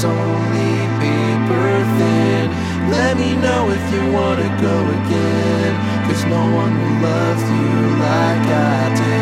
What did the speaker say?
It's only paper thin. Let me know if you wanna go again, cause no one will love you like I did.